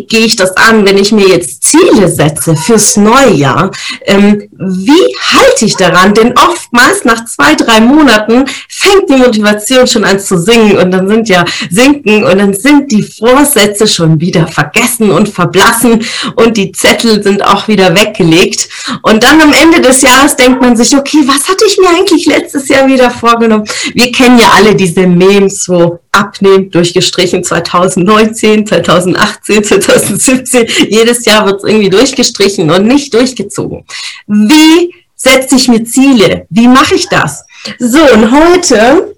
Gehe ich das an, wenn ich mir jetzt Ziele setze fürs neue Jahr? Ähm, wie halte ich daran? Denn oftmals nach zwei, drei Monaten fängt die Motivation schon an zu singen und dann sind ja sinken und dann sind die Vorsätze schon wieder vergessen und verblassen und die Zettel sind auch wieder weggelegt. Und dann am Ende des Jahres denkt man sich, okay, was hatte ich mir eigentlich letztes Jahr wieder vorgenommen? Wir kennen ja alle diese Memes, wo abnehmend durchgestrichen 2019, 2018, 2017. Jedes Jahr wird es irgendwie durchgestrichen und nicht durchgezogen. Wie setze ich mir Ziele? Wie mache ich das? So, und heute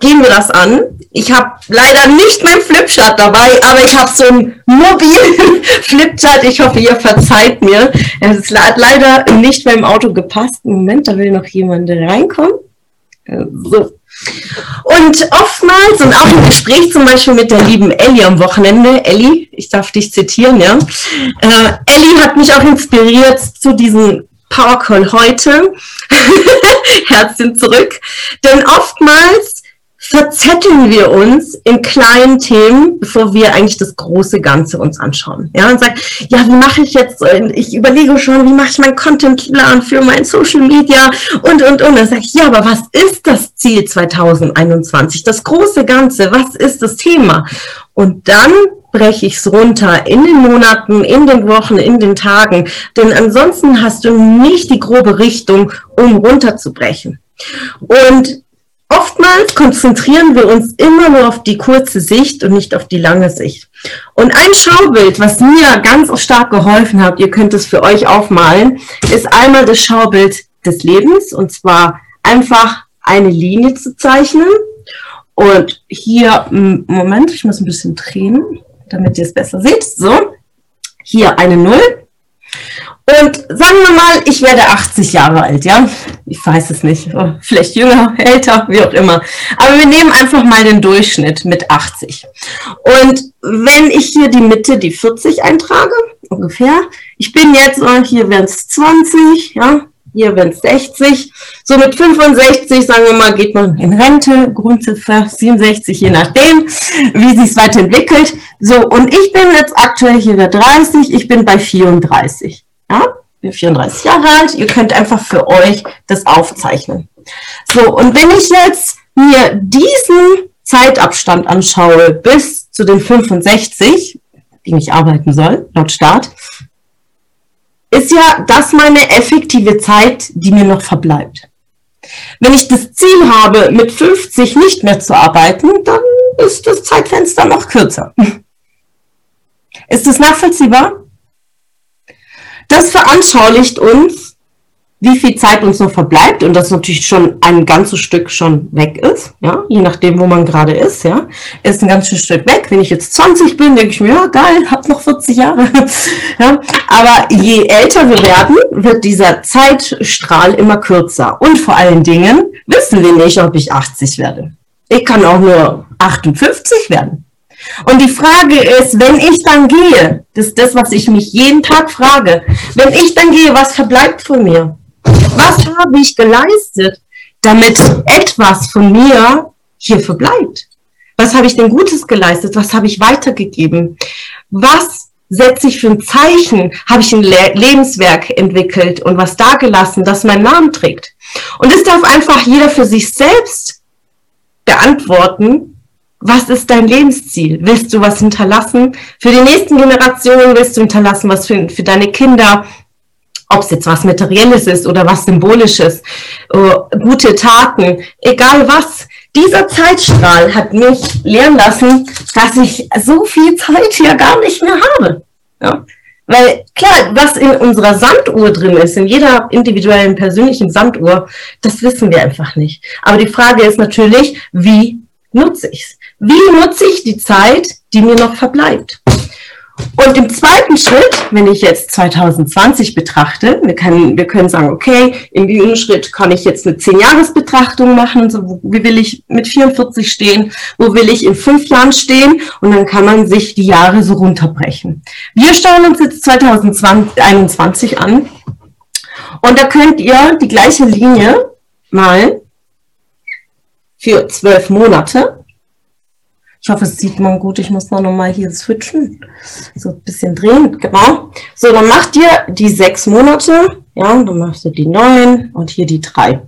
gehen wir das an. Ich habe leider nicht mein Flipchart dabei, aber ich habe so einen mobilen Flipchart. Ich hoffe, ihr verzeiht mir. Es hat leider nicht mehr im Auto gepasst. Moment, da will noch jemand reinkommen. Äh, so, und oftmals und auch im Gespräch zum Beispiel mit der lieben Ellie am Wochenende, Ellie, ich darf dich zitieren, ja. Äh, Ellie hat mich auch inspiriert zu diesem Powercall heute. Herzchen zurück. Denn oftmals verzetteln wir uns in kleinen Themen, bevor wir eigentlich das große Ganze uns anschauen. Ja, und sagen, ja, wie mache ich jetzt, ich überlege schon, wie mache ich meinen Contentplan für mein Social Media und, und, und. Dann sage ich, ja, aber was ist das Ziel 2021? Das große Ganze, was ist das Thema? Und dann breche ich es runter in den Monaten, in den Wochen, in den Tagen. Denn ansonsten hast du nicht die grobe Richtung, um runterzubrechen. Und Oftmals konzentrieren wir uns immer nur auf die kurze Sicht und nicht auf die lange Sicht. Und ein Schaubild, was mir ganz stark geholfen hat, ihr könnt es für euch aufmalen, ist einmal das Schaubild des Lebens und zwar einfach eine Linie zu zeichnen. Und hier, Moment, ich muss ein bisschen drehen, damit ihr es besser seht. So, hier eine Null und sagen wir mal, ich werde 80 Jahre alt, ja? Ich weiß es nicht. Oh, vielleicht jünger, älter, wie auch immer. Aber wir nehmen einfach mal den Durchschnitt mit 80. Und wenn ich hier die Mitte, die 40 eintrage, ungefähr, ich bin jetzt, oh, hier wären es 20, ja? Hier wären es 60. So mit 65, sagen wir mal, geht man in Rente, Grundziffer 67, je nachdem, wie sich es weiterentwickelt. So, und ich bin jetzt aktuell hier bei 30, ich bin bei 34. Ja, bin 34 Jahre alt. Ihr könnt einfach für euch das aufzeichnen. So, und wenn ich jetzt mir diesen Zeitabstand anschaue bis zu den 65, die ich arbeiten soll, laut Staat, ist ja das meine effektive Zeit, die mir noch verbleibt. Wenn ich das Ziel habe, mit 50 nicht mehr zu arbeiten, dann ist das Zeitfenster noch kürzer. Ist das nachvollziehbar? Das veranschaulicht uns, wie viel Zeit uns noch verbleibt und das natürlich schon ein ganzes Stück schon weg ist, ja, je nachdem, wo man gerade ist, ja, ist ein ganzes Stück weg. Wenn ich jetzt 20 bin, denke ich mir, ja, geil, hab noch 40 Jahre, ja, aber je älter wir werden, wird dieser Zeitstrahl immer kürzer und vor allen Dingen wissen wir nicht, ob ich 80 werde. Ich kann auch nur 58 werden. Und die Frage ist, wenn ich dann gehe, das ist das, was ich mich jeden Tag frage, wenn ich dann gehe, was verbleibt von mir? Was habe ich geleistet, damit etwas von mir hier verbleibt? Was habe ich denn Gutes geleistet? Was habe ich weitergegeben? Was setze ich für ein Zeichen? Habe ich ein Le Lebenswerk entwickelt und was dagelassen, das meinen Namen trägt? Und das darf einfach jeder für sich selbst beantworten, was ist dein Lebensziel? Willst du was hinterlassen? Für die nächsten Generationen willst du hinterlassen, was für, für deine Kinder, ob es jetzt was Materielles ist oder was Symbolisches, uh, gute Taten, egal was. Dieser Zeitstrahl hat mich lernen lassen, dass ich so viel Zeit hier gar nicht mehr habe. Ja? Weil klar, was in unserer Sanduhr drin ist, in jeder individuellen persönlichen Sanduhr, das wissen wir einfach nicht. Aber die Frage ist natürlich, wie nutze ich es? Wie nutze ich die Zeit, die mir noch verbleibt? Und im zweiten Schritt, wenn ich jetzt 2020 betrachte, wir können, wir können sagen, okay, im dritten Schritt kann ich jetzt eine 10-Jahres-Betrachtung machen, so, wo will ich mit 44 stehen, wo will ich in fünf Jahren stehen und dann kann man sich die Jahre so runterbrechen. Wir schauen uns jetzt 2021 an und da könnt ihr die gleiche Linie mal für zwölf Monate ich hoffe, es sieht man gut. Ich muss noch mal hier switchen. So ein bisschen drehen, genau. So, dann macht ihr die sechs Monate. Ja, dann machst du die neun und hier die drei.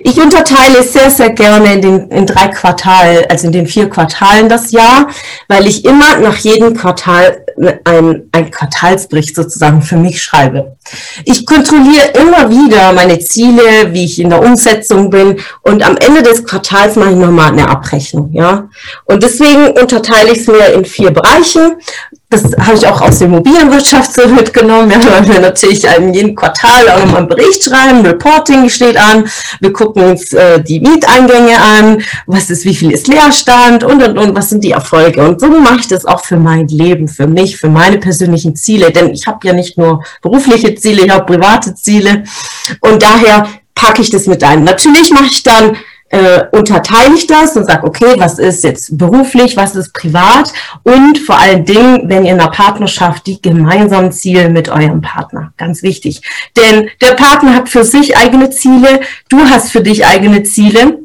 Ich unterteile sehr, sehr gerne in, den, in drei Quartalen, also in den vier Quartalen das Jahr, weil ich immer nach jedem Quartal ein, ein Quartalsbericht sozusagen für mich schreibe. Ich kontrolliere immer wieder meine Ziele, wie ich in der Umsetzung bin und am Ende des Quartals mache ich nochmal eine Abrechnung. Ja? Und deswegen unterteile ich es mir in vier Bereiche das habe ich auch aus der Immobilienwirtschaft so mitgenommen. Ja, weil wir natürlich in jedem Quartal auch nochmal einen Bericht schreiben, Reporting steht an, wir gucken uns äh, die Mieteingänge an, was ist, wie viel ist Leerstand und und und, was sind die Erfolge. Und so mache ich das auch für mein Leben, für mich, für meine persönlichen Ziele. Denn ich habe ja nicht nur berufliche Ziele, ich habe private Ziele. Und daher packe ich das mit ein. Natürlich mache ich dann äh, unterteile ich das und sage, okay, was ist jetzt beruflich, was ist privat? Und vor allen Dingen, wenn ihr in einer Partnerschaft die gemeinsamen Ziele mit eurem Partner, ganz wichtig. Denn der Partner hat für sich eigene Ziele, du hast für dich eigene Ziele.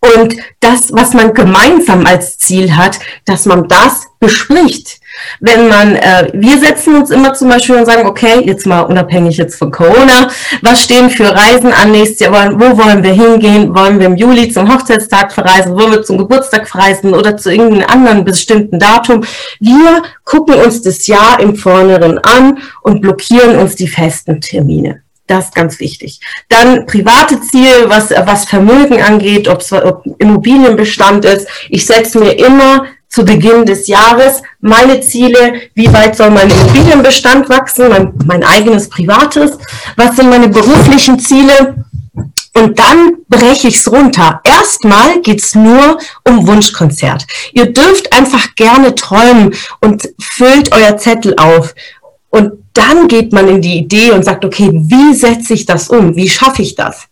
Und das, was man gemeinsam als Ziel hat, dass man das bespricht wenn man, äh, wir setzen uns immer zum Beispiel und sagen, okay, jetzt mal unabhängig jetzt von Corona, was stehen für Reisen an nächstes Jahr, wo wollen wir hingehen, wollen wir im Juli zum Hochzeitstag verreisen, wollen wir zum Geburtstag verreisen oder zu irgendeinem anderen bestimmten Datum. Wir gucken uns das Jahr im Vorneren an und blockieren uns die festen Termine. Das ist ganz wichtig. Dann private Ziel, was, was Vermögen angeht, ob es Immobilienbestand ist. Ich setze mir immer zu Beginn des Jahres meine Ziele, wie weit soll mein Immobilienbestand wachsen, mein, mein eigenes privates, was sind meine beruflichen Ziele und dann breche ich es runter. Erstmal geht's nur um Wunschkonzert. Ihr dürft einfach gerne träumen und füllt euer Zettel auf. Und dann geht man in die Idee und sagt, okay, wie setze ich das um? Wie schaffe ich das?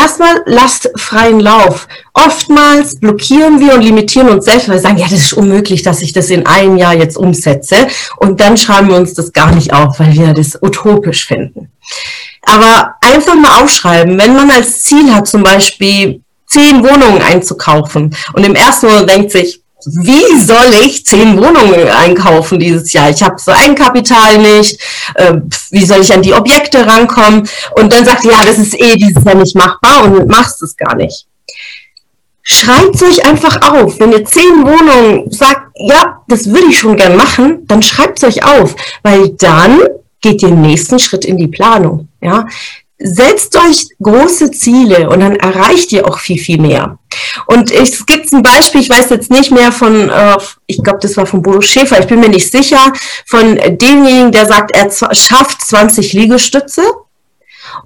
Erstmal lasst freien Lauf. Oftmals blockieren wir und limitieren uns selbst, weil wir sagen, ja, das ist unmöglich, dass ich das in einem Jahr jetzt umsetze. Und dann schreiben wir uns das gar nicht auf, weil wir das utopisch finden. Aber einfach mal aufschreiben, wenn man als Ziel hat, zum Beispiel zehn Wohnungen einzukaufen und im ersten Moment denkt sich, wie soll ich zehn Wohnungen einkaufen dieses Jahr? Ich habe so ein Kapital nicht. Äh, wie soll ich an die Objekte rankommen? Und dann sagt, ja, das ist eh dieses Jahr nicht machbar und machst es gar nicht. Schreibt euch einfach auf. Wenn ihr zehn Wohnungen sagt, ja, das würde ich schon gern machen, dann schreibt es euch auf, weil dann geht ihr den nächsten Schritt in die Planung. Ja, setzt euch große Ziele und dann erreicht ihr auch viel, viel mehr. Und es gibt ein Beispiel, ich weiß jetzt nicht mehr von, äh, ich glaube, das war von Bodo Schäfer, ich bin mir nicht sicher, von demjenigen, der sagt, er schafft 20 Liegestütze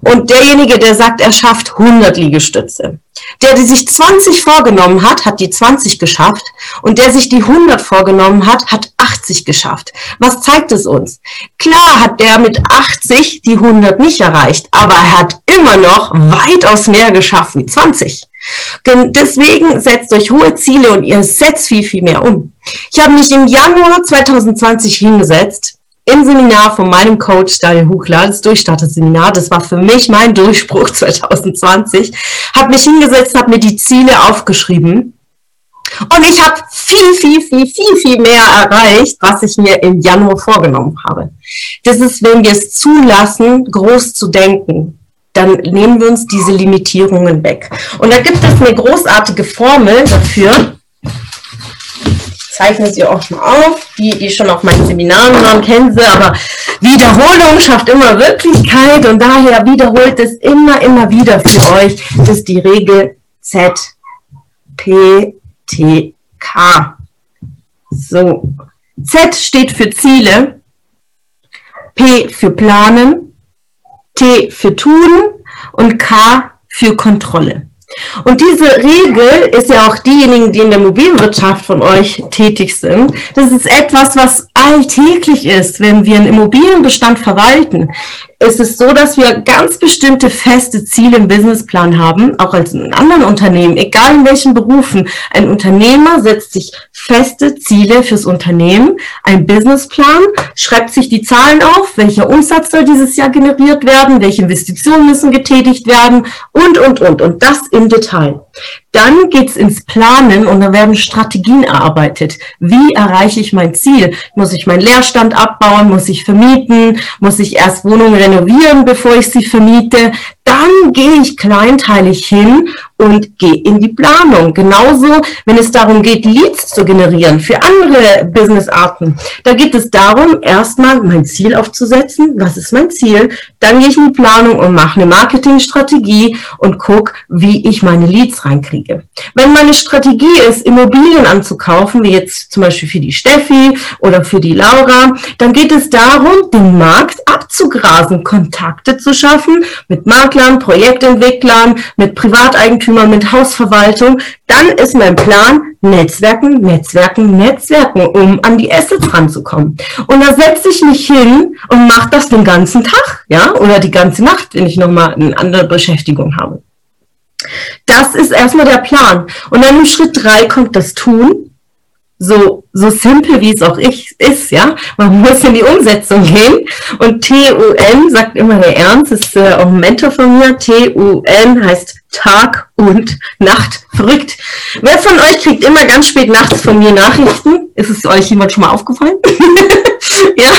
und derjenige, der sagt, er schafft 100 Liegestütze. Der, der sich 20 vorgenommen hat, hat die 20 geschafft. Und der sich die 100 vorgenommen hat, hat 80 geschafft. Was zeigt es uns? Klar hat der mit 80 die 100 nicht erreicht, aber er hat immer noch weitaus mehr geschafft wie 20. Deswegen setzt euch hohe Ziele und ihr setzt viel, viel mehr um. Ich habe mich im Januar 2020 hingesetzt im Seminar von meinem Coach Daniel Huchler, das Durchstarter-Seminar, das war für mich mein Durchbruch 2020, habe mich hingesetzt, habe mir die Ziele aufgeschrieben und ich habe viel, viel, viel, viel, viel mehr erreicht, was ich mir im Januar vorgenommen habe. Das ist, wenn wir es zulassen, groß zu denken, dann nehmen wir uns diese Limitierungen weg. Und da gibt es eine großartige Formel dafür, zeichne sie auch mal auf. Die, die schon auf meinen Seminaren waren, kennen sie, aber Wiederholung schafft immer Wirklichkeit und daher wiederholt es immer, immer wieder für euch. Das ist die Regel Z, P, T, K. So. Z steht für Ziele, P für Planen, T für Tun und K für Kontrolle. Und diese Regel ist ja auch diejenigen, die in der Immobilienwirtschaft von euch tätig sind. Das ist etwas, was alltäglich ist, wenn wir einen Immobilienbestand verwalten. Es ist so, dass wir ganz bestimmte feste Ziele im Businessplan haben, auch als in anderen Unternehmen, egal in welchen Berufen. Ein Unternehmer setzt sich feste Ziele fürs Unternehmen, ein Businessplan, schreibt sich die Zahlen auf, welcher Umsatz soll dieses Jahr generiert werden, welche Investitionen müssen getätigt werden und, und, und. Und das im Detail. Dann geht's ins Planen und da werden Strategien erarbeitet. Wie erreiche ich mein Ziel? Muss ich meinen Leerstand abbauen? Muss ich vermieten? Muss ich erst Wohnungen renovieren, bevor ich sie vermiete? Dann gehe ich kleinteilig hin und gehe in die Planung. Genauso, wenn es darum geht, Leads zu generieren für andere Businessarten. Da geht es darum, erstmal mein Ziel aufzusetzen. Was ist mein Ziel? Dann gehe ich in die Planung und mache eine Marketingstrategie und gucke, wie ich meine Leads reinkriege. Wenn meine Strategie ist, Immobilien anzukaufen, wie jetzt zum Beispiel für die Steffi oder für die Laura, dann geht es darum, den Markt abzugrasen, Kontakte zu schaffen mit Maklern, Projektentwicklern, mit Privateigentümern, mit Hausverwaltung. Dann ist mein Plan, Netzwerken, Netzwerken, Netzwerken, um an die Assets ranzukommen. Und da setze ich mich hin und mache das den ganzen Tag, ja, oder die ganze Nacht, wenn ich nochmal eine andere Beschäftigung habe. Das ist erstmal der Plan. Und dann im Schritt drei kommt das Tun so, so simpel wie es auch ich, ist, ja. Man muss in die Umsetzung gehen. Und T-U-N sagt immer der Ernst, ist äh, auch ein Mentor von mir. T-U-N heißt Tag und Nacht. Verrückt. Wer von euch kriegt immer ganz spät nachts von mir Nachrichten? Ist es euch jemand schon mal aufgefallen? ja,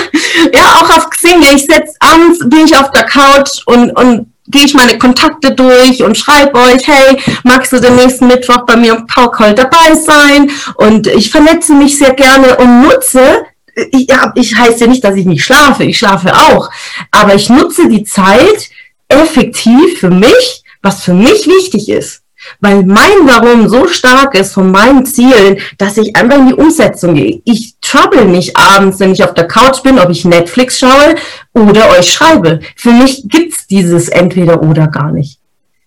ja, auch auf Xing. Ich setz abends, bin ich auf der Couch und, und gehe ich meine Kontakte durch und schreibe euch, hey, magst du den nächsten Mittwoch bei mir im Powercall dabei sein? Und ich vernetze mich sehr gerne und nutze, ich, ja, ich heiße ja nicht, dass ich nicht schlafe, ich schlafe auch, aber ich nutze die Zeit effektiv für mich, was für mich wichtig ist weil mein Warum so stark ist von meinen Zielen, dass ich einfach in die Umsetzung gehe. Ich trouble mich abends, wenn ich auf der Couch bin, ob ich Netflix schaue oder euch schreibe. Für mich gibt's dieses entweder oder gar nicht.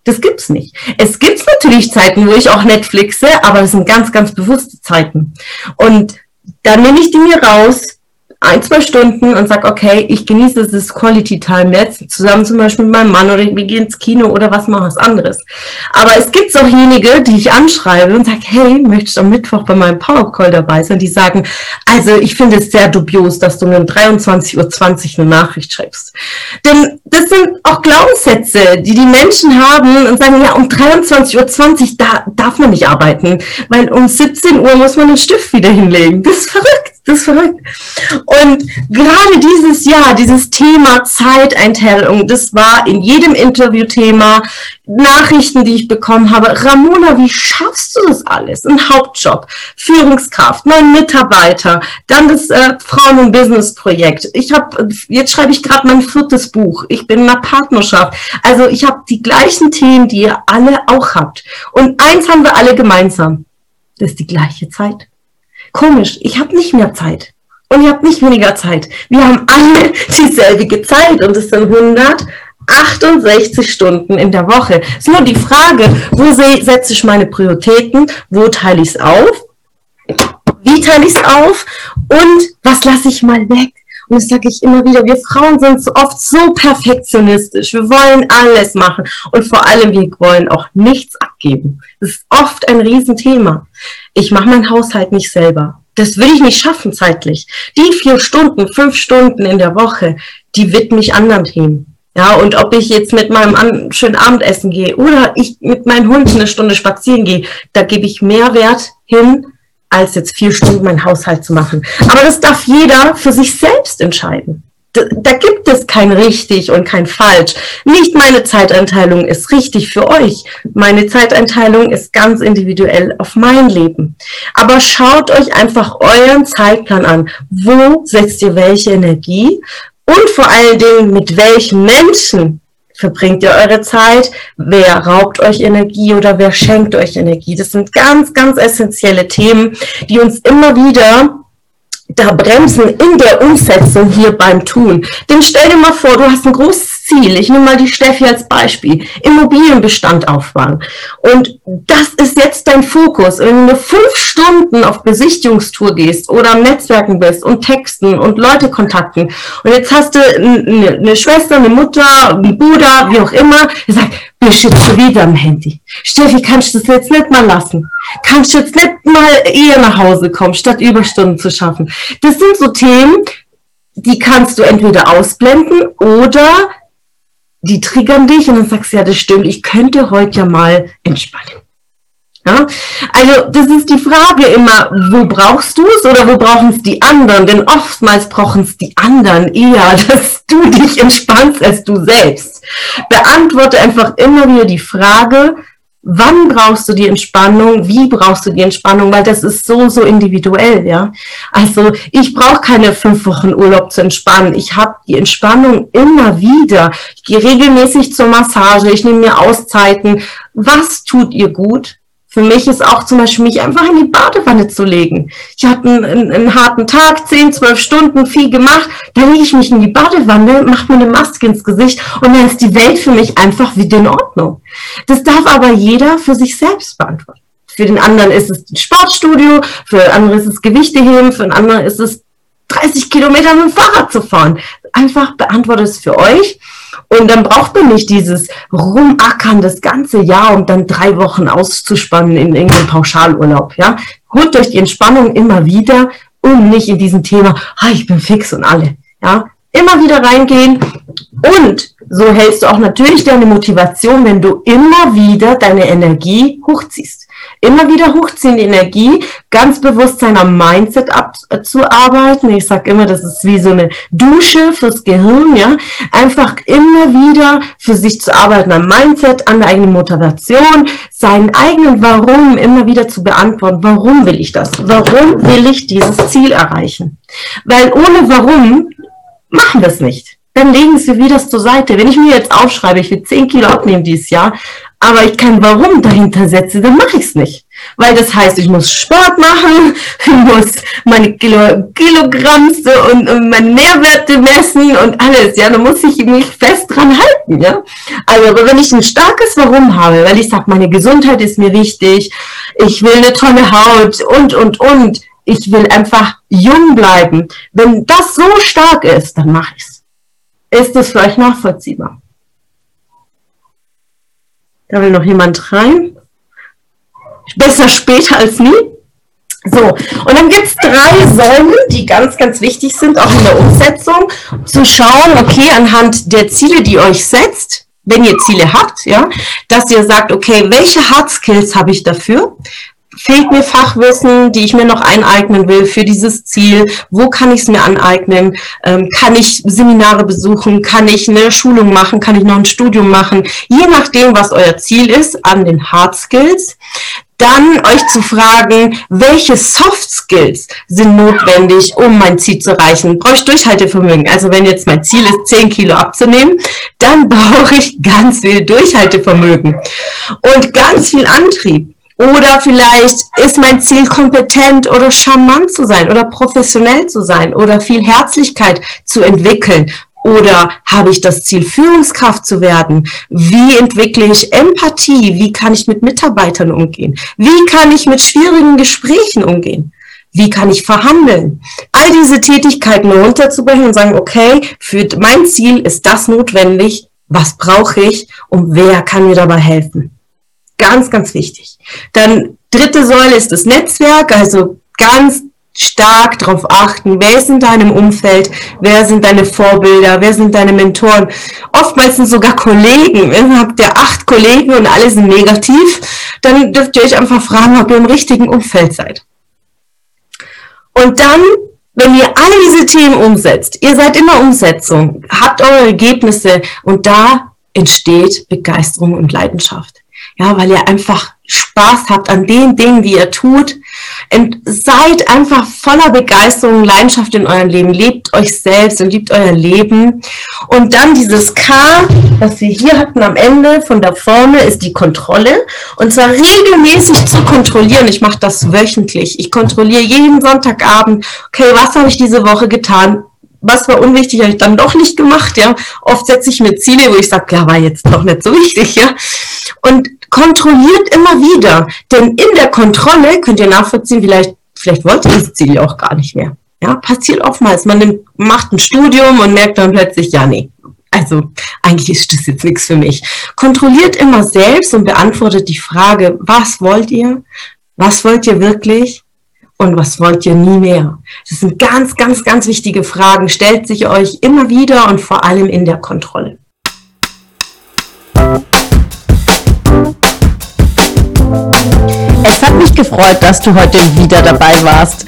Das gibt's nicht. Es gibt natürlich Zeiten, wo ich auch Netflixe, aber das sind ganz, ganz bewusste Zeiten. Und dann nehme ich die mir raus, ein, zwei Stunden und sage, okay, ich genieße das Quality Time jetzt, zusammen zum Beispiel mit meinem Mann oder wir gehen ins Kino oder was mal was anderes. Aber es gibt auch jenige, die ich anschreibe und sage, hey, möchtest du am Mittwoch bei meinem Power Call dabei sein? Die sagen, also ich finde es sehr dubios, dass du um 23.20 Uhr eine Nachricht schreibst. Denn das sind auch Glaubenssätze, die die Menschen haben und sagen, ja, um 23.20 Uhr, da darf man nicht arbeiten, weil um 17 Uhr muss man den Stift wieder hinlegen. Das ist verrückt. Das ist verrückt. Und gerade dieses Jahr, dieses Thema Zeiteinteilung, das war in jedem Interviewthema, Nachrichten, die ich bekommen habe. Ramona, wie schaffst du das alles? Ein Hauptjob, Führungskraft, neun Mitarbeiter, dann das äh, Frauen- und Business-Projekt. Ich habe, jetzt schreibe ich gerade mein viertes Buch. Ich bin in einer Partnerschaft. Also ich habe die gleichen Themen, die ihr alle auch habt. Und eins haben wir alle gemeinsam. Das ist die gleiche Zeit komisch, ich habe nicht mehr Zeit. Und ihr habt nicht weniger Zeit. Wir haben alle dieselbe Zeit und es sind 168 Stunden in der Woche. Es ist nur die Frage, wo setze ich meine Prioritäten, wo teile ich es auf, wie teile ich es auf und was lasse ich mal weg. Und das sage ich immer wieder, wir Frauen sind so oft so perfektionistisch. Wir wollen alles machen. Und vor allem, wir wollen auch nichts abgeben. Das ist oft ein Riesenthema. Ich mache meinen Haushalt nicht selber. Das will ich nicht schaffen zeitlich. Die vier Stunden, fünf Stunden in der Woche, die widme ich anderen Themen. Ja, und ob ich jetzt mit meinem an schönen Abendessen gehe oder ich mit meinen Hunden eine Stunde spazieren gehe, da gebe ich mehr Wert hin, als jetzt vier Stunden meinen Haushalt zu machen. Aber das darf jeder für sich selbst entscheiden. Da, da, gibt es kein richtig und kein falsch. Nicht meine Zeiteinteilung ist richtig für euch. Meine Zeiteinteilung ist ganz individuell auf mein Leben. Aber schaut euch einfach euren Zeitplan an. Wo setzt ihr welche Energie? Und vor allen Dingen, mit welchen Menschen verbringt ihr eure Zeit? Wer raubt euch Energie oder wer schenkt euch Energie? Das sind ganz, ganz essentielle Themen, die uns immer wieder da bremsen in der Umsetzung hier beim Tun. Denn stell dir mal vor, du hast ein großes Ziel, ich nehme mal die Steffi als Beispiel, Immobilienbestand aufbauen. Und das ist jetzt dein Fokus. Wenn du fünf Stunden auf Besichtigungstour gehst oder am Netzwerken bist und Texten und Leute kontakten und jetzt hast du eine Schwester, eine Mutter, einen Bruder, wie auch immer, der sagt, bist jetzt wieder am Handy. Steffi, kannst du das jetzt nicht mal lassen? Kannst du jetzt nicht mal eher nach Hause kommen, statt Überstunden zu schaffen? Das sind so Themen, die kannst du entweder ausblenden oder die triggern dich und dann sagst du, ja, das stimmt, ich könnte heute ja mal entspannen. Ja? Also das ist die Frage immer, wo brauchst du es oder wo brauchen es die anderen? Denn oftmals brauchen es die anderen eher, dass du dich entspannst als du selbst. Beantworte einfach immer wieder die Frage, wann brauchst du die Entspannung, wie brauchst du die Entspannung, weil das ist so, so individuell, ja. Also ich brauche keine fünf Wochen Urlaub zu entspannen. Ich habe die Entspannung immer wieder. Ich gehe regelmäßig zur Massage, ich nehme mir Auszeiten. Was tut ihr gut? Für mich ist auch zum Beispiel, mich einfach in die Badewanne zu legen. Ich hatte einen, einen, harten Tag, 10, 12 Stunden, viel gemacht. Dann lege ich mich in die Badewanne, mache mir eine Maske ins Gesicht und dann ist die Welt für mich einfach wieder in Ordnung. Das darf aber jeder für sich selbst beantworten. Für den anderen ist es ein Sportstudio, für den anderen ist es Gewichte heben, für den anderen ist es 30 Kilometer mit dem Fahrrad zu fahren. Einfach beantwortet es für euch und dann braucht man nicht dieses Rumackern das ganze Jahr, um dann drei Wochen auszuspannen in irgendeinem Pauschalurlaub. Ja? Holt euch die Entspannung immer wieder und nicht in diesem Thema, ah, ich bin fix und alle. Ja? Immer wieder reingehen und so hältst du auch natürlich deine Motivation, wenn du immer wieder deine Energie hochziehst. Immer wieder hochziehen die Energie, ganz bewusst seiner Mindset abzuarbeiten. Ich sage immer, das ist wie so eine Dusche fürs Gehirn, ja. Einfach immer wieder für sich zu arbeiten am Mindset, an der eigenen Motivation, seinen eigenen Warum immer wieder zu beantworten. Warum will ich das? Warum will ich dieses Ziel erreichen? Weil ohne Warum machen wir es nicht dann legen sie wieder zur Seite. Wenn ich mir jetzt aufschreibe, ich will 10 Kilo abnehmen dieses Jahr, aber ich kein Warum dahinter setze, dann mache ich es nicht. Weil das heißt, ich muss Sport machen, ich muss meine Kilo, Kilogramm und, und meine Nährwerte messen und alles. Ja, da muss ich mich fest dran halten. Ja, also aber wenn ich ein starkes Warum habe, weil ich sage, meine Gesundheit ist mir wichtig, ich will eine tolle Haut und und und, ich will einfach jung bleiben. Wenn das so stark ist, dann mache ich's. Ist das für euch nachvollziehbar? Da will noch jemand rein. Besser später als nie. So, und dann gibt es drei Säulen, die ganz, ganz wichtig sind, auch in der Umsetzung, zu schauen, okay, anhand der Ziele, die ihr euch setzt, wenn ihr Ziele habt, ja, dass ihr sagt, okay, welche Hard Skills habe ich dafür? Fehlt mir Fachwissen, die ich mir noch eineignen will für dieses Ziel? Wo kann ich es mir aneignen? Ähm, kann ich Seminare besuchen? Kann ich eine Schulung machen? Kann ich noch ein Studium machen? Je nachdem, was euer Ziel ist an den Hard Skills. Dann euch zu fragen, welche Soft Skills sind notwendig, um mein Ziel zu erreichen? Brauche ich Durchhaltevermögen? Also wenn jetzt mein Ziel ist, 10 Kilo abzunehmen, dann brauche ich ganz viel Durchhaltevermögen und ganz viel Antrieb. Oder vielleicht ist mein Ziel, kompetent oder charmant zu sein oder professionell zu sein oder viel Herzlichkeit zu entwickeln. Oder habe ich das Ziel, Führungskraft zu werden? Wie entwickle ich Empathie? Wie kann ich mit Mitarbeitern umgehen? Wie kann ich mit schwierigen Gesprächen umgehen? Wie kann ich verhandeln? All diese Tätigkeiten runterzubrechen und sagen, okay, für mein Ziel ist das notwendig. Was brauche ich? Und wer kann mir dabei helfen? Ganz, ganz wichtig. Dann dritte Säule ist das Netzwerk, also ganz stark darauf achten, wer ist in deinem Umfeld, wer sind deine Vorbilder, wer sind deine Mentoren. Oftmals sind sogar Kollegen. Wenn habt ihr acht Kollegen und alle sind negativ, dann dürft ihr euch einfach fragen, ob ihr im richtigen Umfeld seid. Und dann, wenn ihr alle diese Themen umsetzt, ihr seid in der Umsetzung, habt eure Ergebnisse und da entsteht Begeisterung und Leidenschaft ja, weil ihr einfach Spaß habt an den Dingen, die ihr tut. Und seid einfach voller Begeisterung, Leidenschaft in eurem Leben. Lebt euch selbst und liebt euer Leben. Und dann dieses K, was wir hier hatten am Ende von da vorne, ist die Kontrolle. Und zwar regelmäßig zu kontrollieren. Ich mache das wöchentlich. Ich kontrolliere jeden Sonntagabend, okay, was habe ich diese Woche getan? Was war unwichtig, habe ich dann doch nicht gemacht, ja. Oft setze ich mir Ziele, wo ich sage, ja, war jetzt doch nicht so wichtig, ja. Und kontrolliert immer wieder, denn in der Kontrolle könnt ihr nachvollziehen, vielleicht, vielleicht wollt ihr das Ziel auch gar nicht mehr. Ja, passiert oftmals. Man nimmt, macht ein Studium und merkt dann plötzlich, ja, nee, also eigentlich ist das jetzt nichts für mich. Kontrolliert immer selbst und beantwortet die Frage, was wollt ihr? Was wollt ihr wirklich? Und was wollt ihr nie mehr? Das sind ganz, ganz, ganz wichtige Fragen. Stellt sich euch immer wieder und vor allem in der Kontrolle. Es hat mich gefreut, dass du heute wieder dabei warst.